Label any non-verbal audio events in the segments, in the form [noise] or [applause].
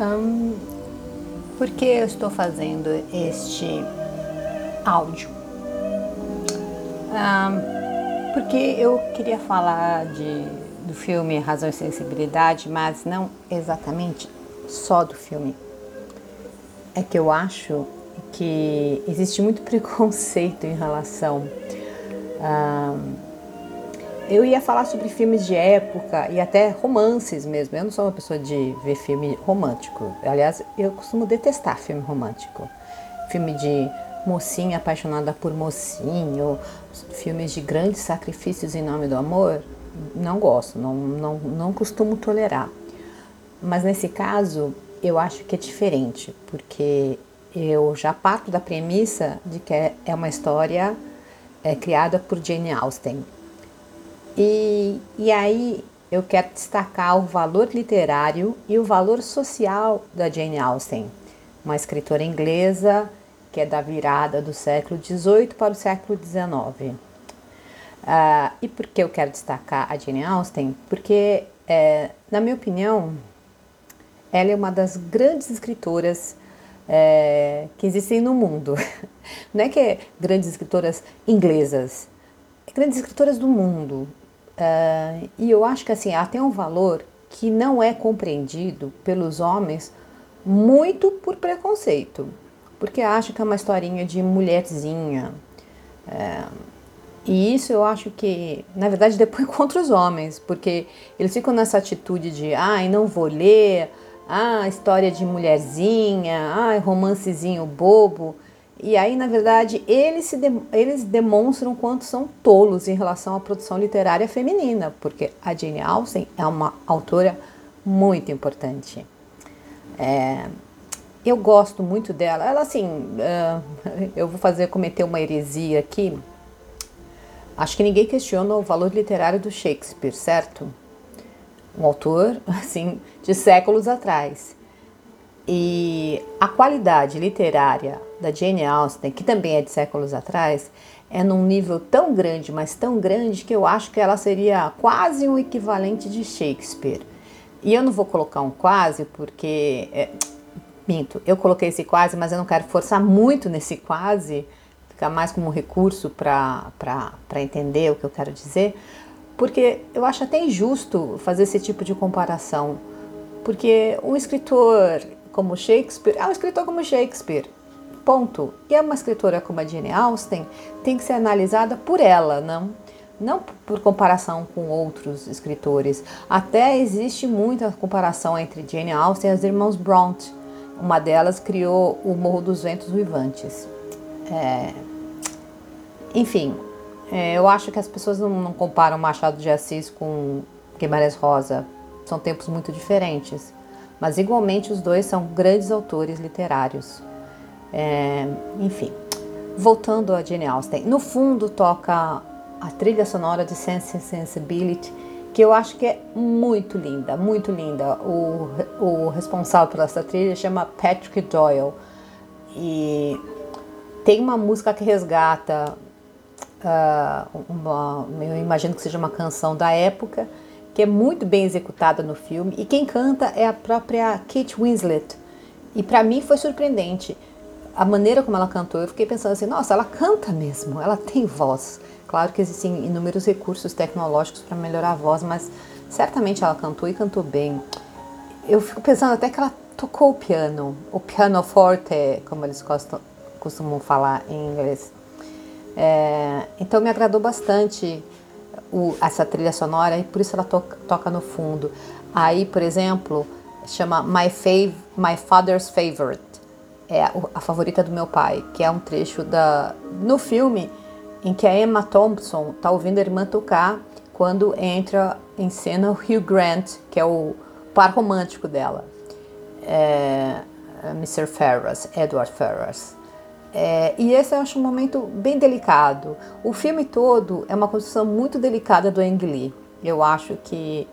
Hum, por que eu estou fazendo este áudio? Hum, porque eu queria falar de, do filme Razão e Sensibilidade, mas não exatamente só do filme. É que eu acho que existe muito [laughs] preconceito em relação a. Eu ia falar sobre filmes de época e até romances mesmo. Eu não sou uma pessoa de ver filme romântico. Aliás, eu costumo detestar filme romântico. Filme de mocinha apaixonada por mocinho, filmes de grandes sacrifícios em nome do amor, não gosto, não, não, não costumo tolerar. Mas nesse caso, eu acho que é diferente, porque eu já parto da premissa de que é uma história é, criada por Jane Austen. E, e aí eu quero destacar o valor literário e o valor social da Jane Austen, uma escritora inglesa que é da virada do século XVIII para o século XIX. Uh, ah, e por que eu quero destacar a Jane Austen? Porque, é, na minha opinião, ela é uma das grandes escritoras é, que existem no mundo. [laughs] Não é que é grandes escritoras inglesas, é grandes escritoras do mundo. Uh, e eu acho que assim, tem um valor que não é compreendido pelos homens muito por preconceito, porque acham que é uma historinha de mulherzinha. Uh, e isso eu acho que, na verdade, [laughs] depois contra os homens, porque eles ficam nessa atitude de, ai, ah, não vou ler, ah, história de mulherzinha, ah, romancezinho bobo. E aí, na verdade, eles, se de, eles demonstram quanto são tolos em relação à produção literária feminina, porque a Jane Austen é uma autora muito importante. É, eu gosto muito dela. Ela, assim, uh, eu vou fazer cometer uma heresia aqui. Acho que ninguém questiona o valor literário do Shakespeare, certo? Um autor, [laughs] assim, de séculos atrás. E a qualidade literária da Jane Austen, que também é de séculos atrás, é num nível tão grande, mas tão grande, que eu acho que ela seria quase um equivalente de Shakespeare. E eu não vou colocar um quase, porque. É, minto, eu coloquei esse quase, mas eu não quero forçar muito nesse quase, ficar mais como um recurso para entender o que eu quero dizer, porque eu acho até injusto fazer esse tipo de comparação. Porque um escritor como Shakespeare, é um escritor como Shakespeare. Ponto. E é uma escritora como a Jane Austen tem que ser analisada por ela, não? Não por comparação com outros escritores. Até existe muita comparação entre Jane Austen e as irmãs Bronte. Uma delas criou o Morro dos Ventos Vivantes. É... Enfim, é, eu acho que as pessoas não, não comparam Machado de Assis com Guimarães Rosa. São tempos muito diferentes mas igualmente os dois são grandes autores literários. É, enfim, voltando a Jane Austen, no fundo toca a trilha sonora de Sense and Sensibility, que eu acho que é muito linda, muito linda. O, o responsável por essa trilha chama Patrick Doyle e tem uma música que resgata, uh, uma, eu imagino que seja uma canção da época, que é muito bem executada no filme e quem canta é a própria Kate Winslet. E para mim foi surpreendente a maneira como ela cantou. Eu fiquei pensando assim, nossa, ela canta mesmo, ela tem voz. Claro que existem inúmeros recursos tecnológicos para melhorar a voz, mas certamente ela cantou e cantou bem. Eu fico pensando até que ela tocou o piano, o piano forte, como eles costumam falar em inglês. É, então me agradou bastante o, essa trilha sonora e por isso ela to, toca no fundo. Aí, por exemplo, chama My, Fav My Father's Favorite, é a, favorita do meu pai, que é um trecho da no filme em que a Emma Thompson está ouvindo a irmã tocar quando entra em cena o Hugh Grant, que é o par romântico dela, é, Mr. Ferris, Edward Ferris. É, e esse eu acho um momento bem delicado. O filme todo é uma construção muito delicada do Ang Lee. Eu acho que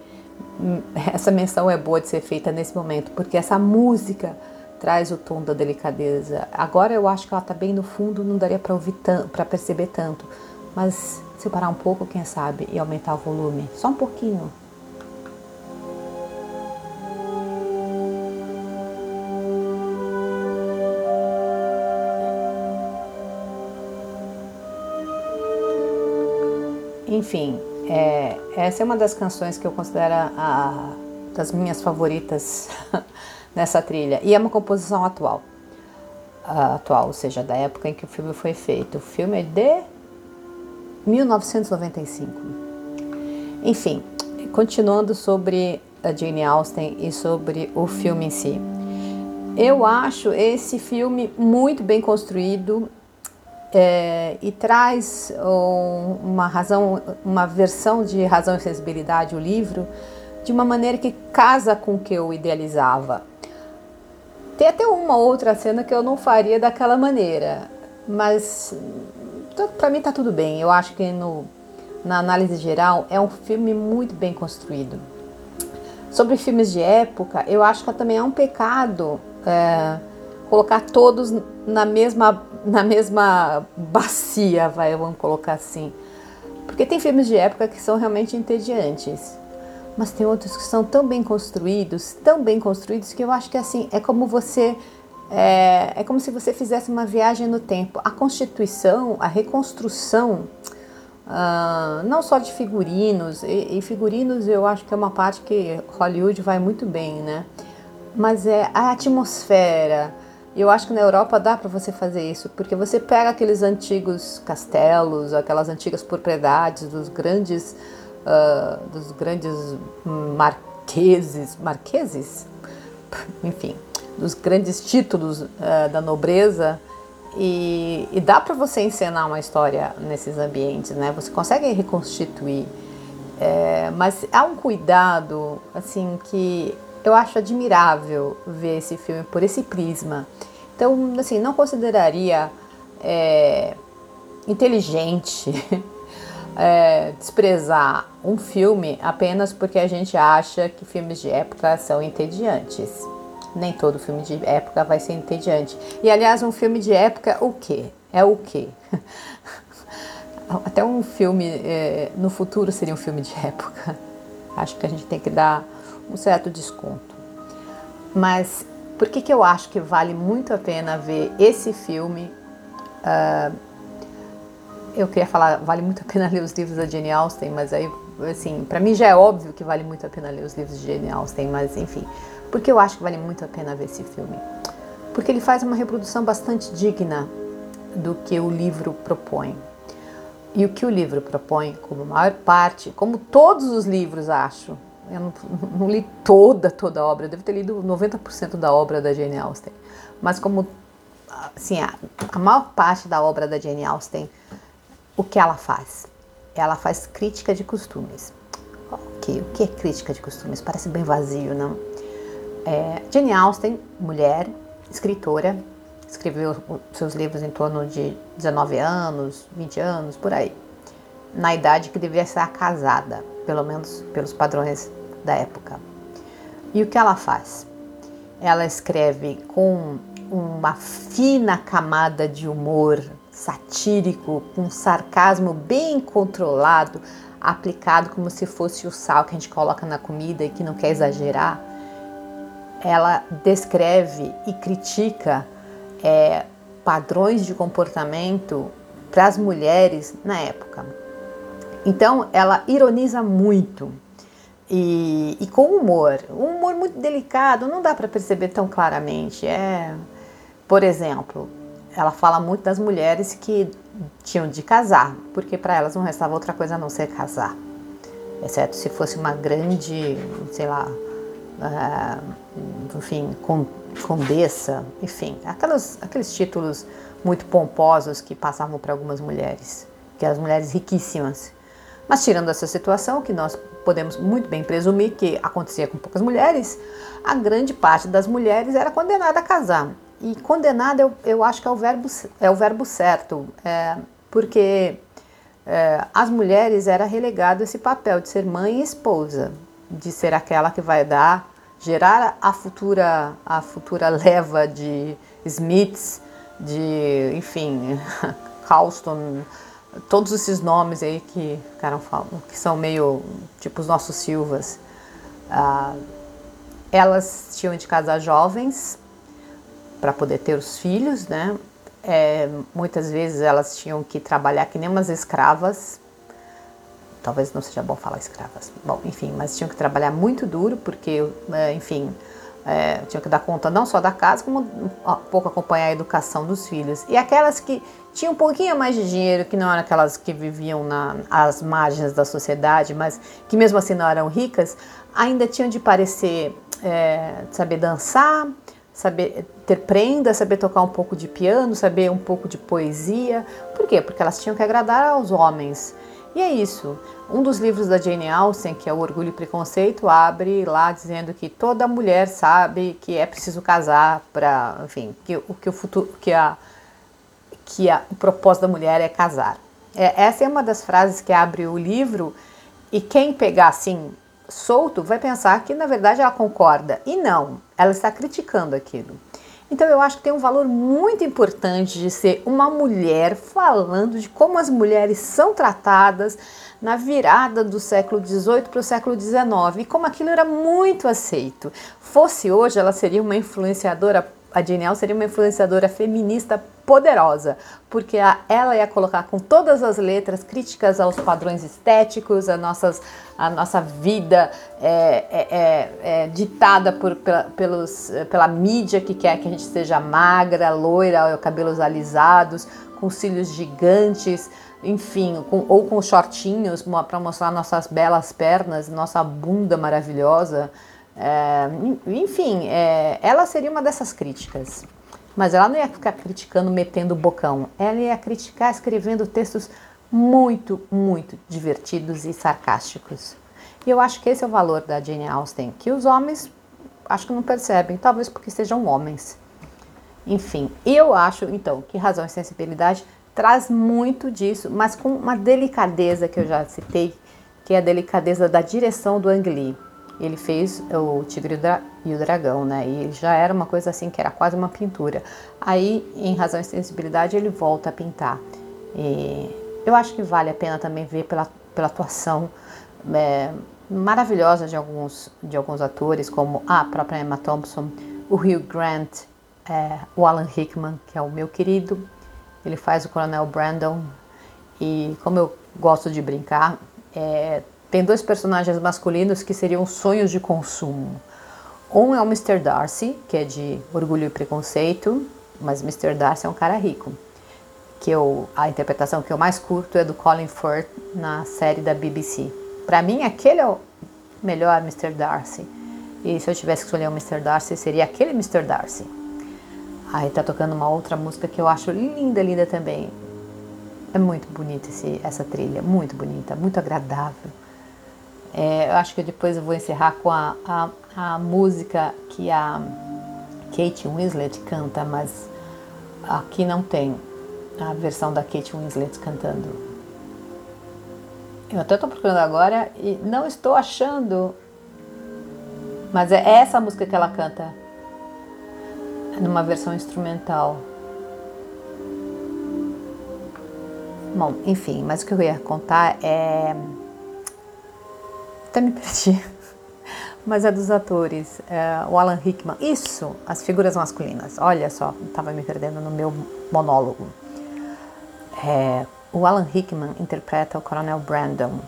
hum, essa menção é boa de ser feita nesse momento, porque essa música traz o tom da delicadeza. Agora eu acho que ela está bem no fundo, não daria para ouvir para perceber tanto, mas se eu parar um pouco, quem sabe, e aumentar o volume, só um pouquinho. Enfim, é, essa é uma das canções que eu considero a, das minhas favoritas [laughs] nessa trilha. E é uma composição atual. Uh, atual, ou seja, da época em que o filme foi feito. O filme é de 1995. Enfim, continuando sobre a Jane Austen e sobre o filme em si. Eu acho esse filme muito bem construído é, e traz um, uma razão, uma versão de razão e sensibilidade o livro de uma maneira que casa com o que eu idealizava. Tem até uma outra cena que eu não faria daquela maneira, mas para mim tá tudo bem. Eu acho que no, na análise geral é um filme muito bem construído. Sobre filmes de época, eu acho que também é um pecado é, colocar todos na mesma, na mesma bacia, vai, vamos colocar assim. Porque tem filmes de época que são realmente entediantes. Mas tem outros que são tão bem construídos, tão bem construídos, que eu acho que assim, é como você. É, é como se você fizesse uma viagem no tempo. A constituição, a reconstrução, uh, não só de figurinos, e, e figurinos eu acho que é uma parte que Hollywood vai muito bem, né? Mas é a atmosfera, eu acho que na Europa dá para você fazer isso, porque você pega aqueles antigos castelos, aquelas antigas propriedades dos grandes, uh, dos grandes marqueses, marqueses, enfim, dos grandes títulos uh, da nobreza e, e dá para você encenar uma história nesses ambientes, né? Você consegue reconstituir, é, mas há um cuidado assim que eu acho admirável ver esse filme por esse prisma. Então, assim, não consideraria é, inteligente [laughs] é, desprezar um filme apenas porque a gente acha que filmes de época são entediantes. Nem todo filme de época vai ser entediante. E aliás, um filme de época, o quê? É o quê? [laughs] Até um filme é, no futuro seria um filme de época. Acho que a gente tem que dar um certo desconto. Mas por que, que eu acho que vale muito a pena ver esse filme? Uh, eu queria falar, vale muito a pena ler os livros da Jane Austen, mas aí, assim, para mim já é óbvio que vale muito a pena ler os livros de Jane Austen, mas enfim, por que eu acho que vale muito a pena ver esse filme? Porque ele faz uma reprodução bastante digna do que o livro propõe. E o que o livro propõe, como maior parte, como todos os livros, acho, eu não, [laughs] não, li toda, toda a obra, eu devo ter lido 90% da obra da Jane Austen. Mas como, assim, a, a maior parte da obra da Jane Austen, o que ela faz? Ela faz crítica de costumes. Ok, o que é crítica de costumes? Parece bem vazio, não? É, Jane Austen, mulher, escritora, escreveu seus livros em torno de 19 anos, 20 anos, por aí. Na idade que devia estar casada, pelo menos pelos padrões da época. E o que ela faz? Ela escreve com uma fina camada de humor satírico, com sarcasmo bem controlado, aplicado como se fosse o sal que a gente coloca na comida e que não quer exagerar. Ela descreve e critica é, padrões de comportamento para as mulheres na época. Então, ela ironiza muito e, e, com humor, um humor muito delicado, não dá para perceber tão claramente. É, por exemplo, ela fala muito das mulheres que tinham de casar, porque para elas não restava outra coisa a não ser casar, exceto se fosse uma grande, sei lá, uh, enfim, condessa, enfim, aquelas, aqueles títulos muito pomposos que passavam para algumas mulheres, que eram mulheres riquíssimas. Mas tirando essa situação, que nós podemos muito bem presumir que acontecia com poucas mulheres, a grande parte das mulheres era condenada a casar. E condenada eu, eu acho que é o verbo, é o verbo certo, é, porque é, as mulheres era relegado esse papel de ser mãe e esposa, de ser aquela que vai dar, gerar a futura, a futura leva de Smiths, de, enfim, [laughs] Calston, todos esses nomes aí que ficaram que são meio tipo os nossos Silvas, ah, elas tinham de casar jovens para poder ter os filhos, né? É, muitas vezes elas tinham que trabalhar que nem umas escravas talvez não seja bom falar escravas. Bom, enfim, mas tinham que trabalhar muito duro porque, é, enfim, é, tinham que dar conta não só da casa, como um pouco acompanhar a educação dos filhos. E aquelas que tinham um pouquinho mais de dinheiro, que não eram aquelas que viviam nas margens da sociedade, mas que mesmo assim não eram ricas, ainda tinham de parecer é, saber dançar, saber ter prenda, saber tocar um pouco de piano, saber um pouco de poesia. Por quê? Porque elas tinham que agradar aos homens. E é isso. Um dos livros da Jane Austen, que é o Orgulho e Preconceito, abre lá dizendo que toda mulher sabe que é preciso casar para, enfim, que o que o futuro, que a que a, o propósito da mulher é casar. É, essa é uma das frases que abre o livro e quem pegar assim solto vai pensar que na verdade ela concorda e não, ela está criticando aquilo. Então eu acho que tem um valor muito importante de ser uma mulher falando de como as mulheres são tratadas na virada do século XVIII para o século XIX e como aquilo era muito aceito. Fosse hoje, ela seria uma influenciadora a Jane seria uma influenciadora feminista poderosa, porque ela ia colocar com todas as letras críticas aos padrões estéticos, a, nossas, a nossa vida é, é, é, é ditada por, pela, pelos, pela mídia que quer que a gente seja magra, loira, cabelos alisados, com cílios gigantes, enfim, com, ou com shortinhos para mostrar nossas belas pernas, nossa bunda maravilhosa. É, enfim, é, ela seria uma dessas críticas. Mas ela não ia ficar criticando, metendo o bocão. Ela ia criticar escrevendo textos muito, muito divertidos e sarcásticos. E eu acho que esse é o valor da Jane Austen, que os homens acho que não percebem, talvez porque sejam homens. Enfim, eu acho então que Razão e Sensibilidade traz muito disso, mas com uma delicadeza que eu já citei, que é a delicadeza da direção do Ang Lee. Ele fez o Tigre e o Dragão, né? E já era uma coisa assim que era quase uma pintura. Aí, em Razão e Sensibilidade, ele volta a pintar. E eu acho que vale a pena também ver pela, pela atuação é, maravilhosa de alguns, de alguns atores, como a própria Emma Thompson, o Hugh Grant, é, o Alan Rickman, que é o meu querido. Ele faz o Coronel Brandon. E como eu gosto de brincar, é, tem dois personagens masculinos que seriam sonhos de consumo. Um é o Mr. Darcy, que é de Orgulho e Preconceito, mas Mr. Darcy é um cara rico. Que eu, a interpretação que eu mais curto é do Colin Firth na série da BBC. Para mim, aquele é o melhor Mr. Darcy. E se eu tivesse que escolher um Mr. Darcy, seria aquele Mr. Darcy. Aí tá tocando uma outra música que eu acho linda, linda também. É muito bonita essa trilha, muito bonita, muito agradável. É, eu acho que depois eu vou encerrar com a, a, a música que a Kate Winslet canta, mas aqui não tem a versão da Kate Winslet cantando. Eu até estou procurando agora e não estou achando. Mas é essa música que ela canta. É numa versão instrumental. Bom, enfim, mas o que eu ia contar é até me perdi. Mas é dos atores. É, o Alan Rickman. Isso, as figuras masculinas. Olha só, estava me perdendo no meu monólogo. É, o Alan Rickman interpreta o Coronel Brandon.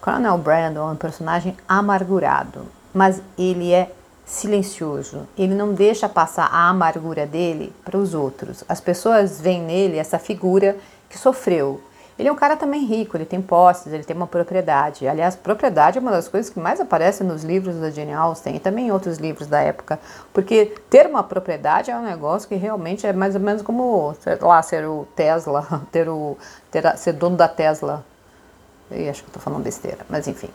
Coronel Brandon é um personagem amargurado, mas ele é silencioso. Ele não deixa passar a amargura dele para os outros. As pessoas veem nele essa figura que sofreu, ele é um cara também rico, ele tem posses, ele tem uma propriedade. Aliás, propriedade é uma das coisas que mais aparece nos livros da Jane Austen e também em outros livros da época, porque ter uma propriedade é um negócio que realmente é mais ou menos como, sei lá, ser o Tesla, [laughs] ter o, ter, ser dono da Tesla. E acho que estou falando besteira, mas enfim.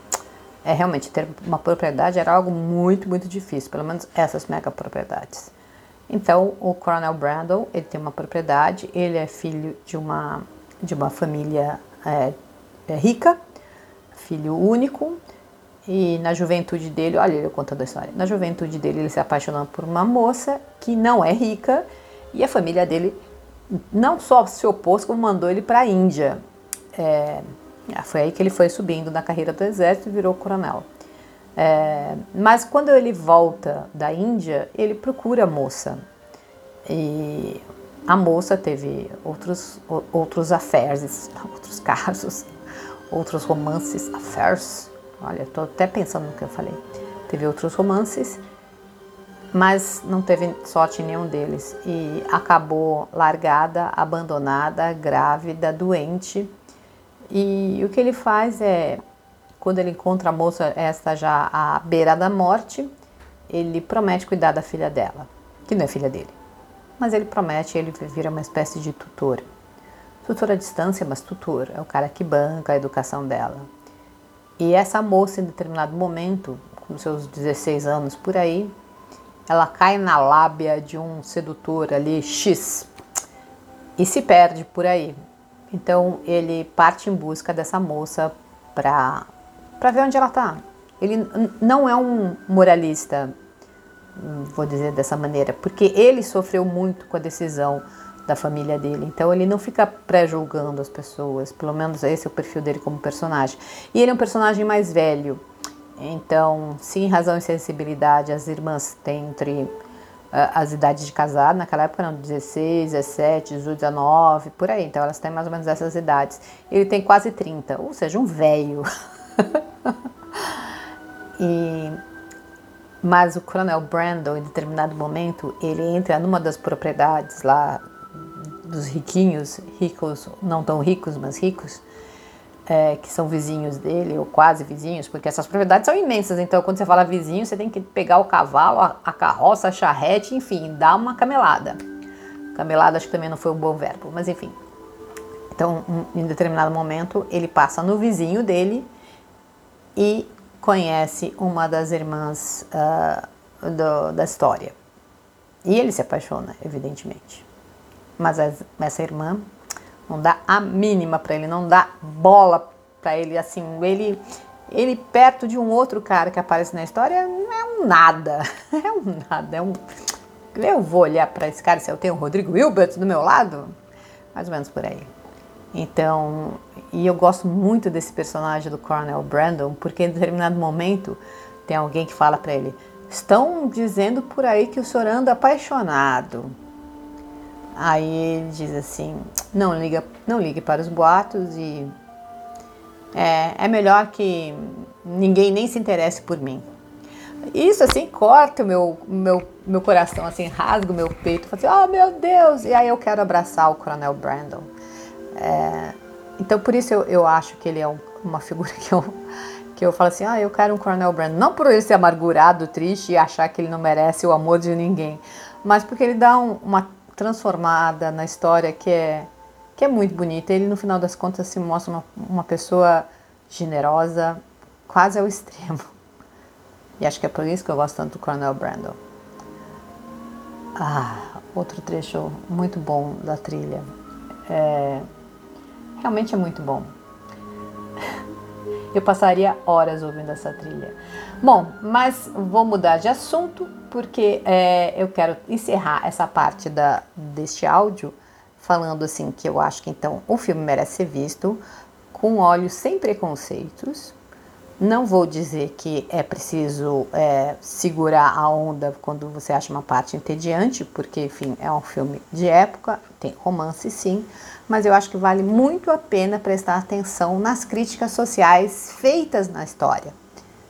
É realmente ter uma propriedade era algo muito, muito difícil, pelo menos essas mega propriedades. Então, o Coronel Brandon, ele tem uma propriedade, ele é filho de uma de uma família é, é, rica, filho único, e na juventude dele, olha ele contando a história, na juventude dele ele se apaixonou por uma moça que não é rica, e a família dele não só se opôs, como mandou ele para a Índia. É, foi aí que ele foi subindo na carreira do exército e virou coronel. É, mas quando ele volta da Índia, ele procura a moça. E a moça teve outros, outros affairs, [laughs] outros casos, outros romances, affairs. Olha, estou até pensando no que eu falei. Teve outros romances, mas não teve sorte em nenhum deles e acabou largada, abandonada, grávida, doente. E o que ele faz é, quando ele encontra a moça, esta já à beira da morte, ele promete cuidar da filha dela, que não é filha dele. Mas ele promete, ele vira uma espécie de tutor. Tutor à distância, mas tutor, é o cara que banca a educação dela. E essa moça, em determinado momento, com seus 16 anos por aí, ela cai na lábia de um sedutor ali, X, e se perde por aí. Então ele parte em busca dessa moça para ver onde ela está. Ele não é um moralista, vou dizer dessa maneira, porque ele sofreu muito com a decisão da família dele. Então ele não fica pré-julgando as pessoas, pelo menos esse é o perfil dele como personagem. E ele é um personagem mais velho. Então, sim, razão e sensibilidade, as irmãs têm entre uh, as idades de casar, naquela época eram 16, 17, 18, 19, por aí. Então elas têm mais ou menos essas idades. Ele tem quase 30, ou seja, um velho. [laughs] e mas o Coronel Brandon, em determinado momento, ele entra numa das propriedades lá dos riquinhos, ricos, não tão ricos, mas ricos, é, que são vizinhos dele, ou quase vizinhos, porque essas propriedades são imensas. Então, quando você fala vizinho, você tem que pegar o cavalo, a, a carroça, a charrete, enfim, dar uma camelada. Camelada acho que também não foi um bom verbo, mas enfim. Então, em determinado momento, ele passa no vizinho dele e conhece uma das irmãs uh, do, da história. E ele se apaixona, evidentemente. Mas essa irmã não dá a mínima para ele, não dá bola para ele, assim, ele ele perto de um outro cara que aparece na história é um nada, [laughs] é um nada, é um eu vou olhar para esse cara se eu tenho o Rodrigo Hilbert do meu lado, mais ou menos por aí. Então, e eu gosto muito desse personagem do Coronel Brandon, porque em determinado momento tem alguém que fala para ele: "Estão dizendo por aí que o senhor anda apaixonado". Aí ele diz assim: não liga, não ligue para os boatos e é, é melhor que ninguém nem se interesse por mim. Isso assim corta o meu, meu, meu coração, assim, rasga o meu peito, assim, oh meu Deus! E aí eu quero abraçar o Coronel Brandon. É, então por isso eu, eu acho que ele é um, uma figura [laughs] que eu, que eu falo assim, ah, eu quero um Coronel Brandon. Não por ele ser amargurado, triste e achar que ele não merece o amor de ninguém, mas porque ele dá um, uma transformada na história que é, que é muito bonita. Ele, no final das contas, se mostra uma, uma pessoa generosa, quase ao extremo. E acho que é por isso que eu gosto tanto do Coronel Brandon. Ah, outro trecho muito bom da trilha. É, realmente é muito bom. Eu passaria horas ouvindo essa trilha. Bom, mas vou mudar de assunto porque é, eu quero encerrar essa parte da, deste áudio falando assim que eu acho que então o filme merece ser visto com olhos sem preconceitos. Não vou dizer que é preciso é, segurar a onda quando você acha uma parte entediante, porque, enfim, é um filme de época, tem romance sim, mas eu acho que vale muito a pena prestar atenção nas críticas sociais feitas na história.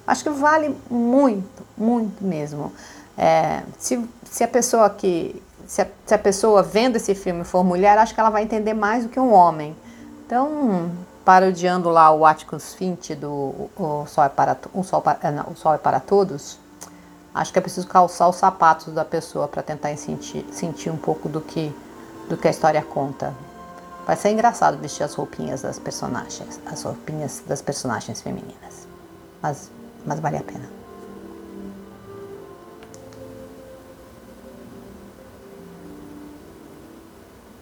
Acho que vale muito, muito mesmo. É, se, se a pessoa que se a, se a, pessoa vendo esse filme for mulher, acho que ela vai entender mais do que um homem. Então, parodiando lá o Atticus Finch do o Sol é para, o Sol, para, não, o Sol é para Todos, acho que é preciso calçar os sapatos da pessoa para tentar sentir, sentir um pouco do que, do que a história conta. Vai ser engraçado vestir as roupinhas das personagens, as roupinhas das personagens femininas. Mas, mas vale a pena.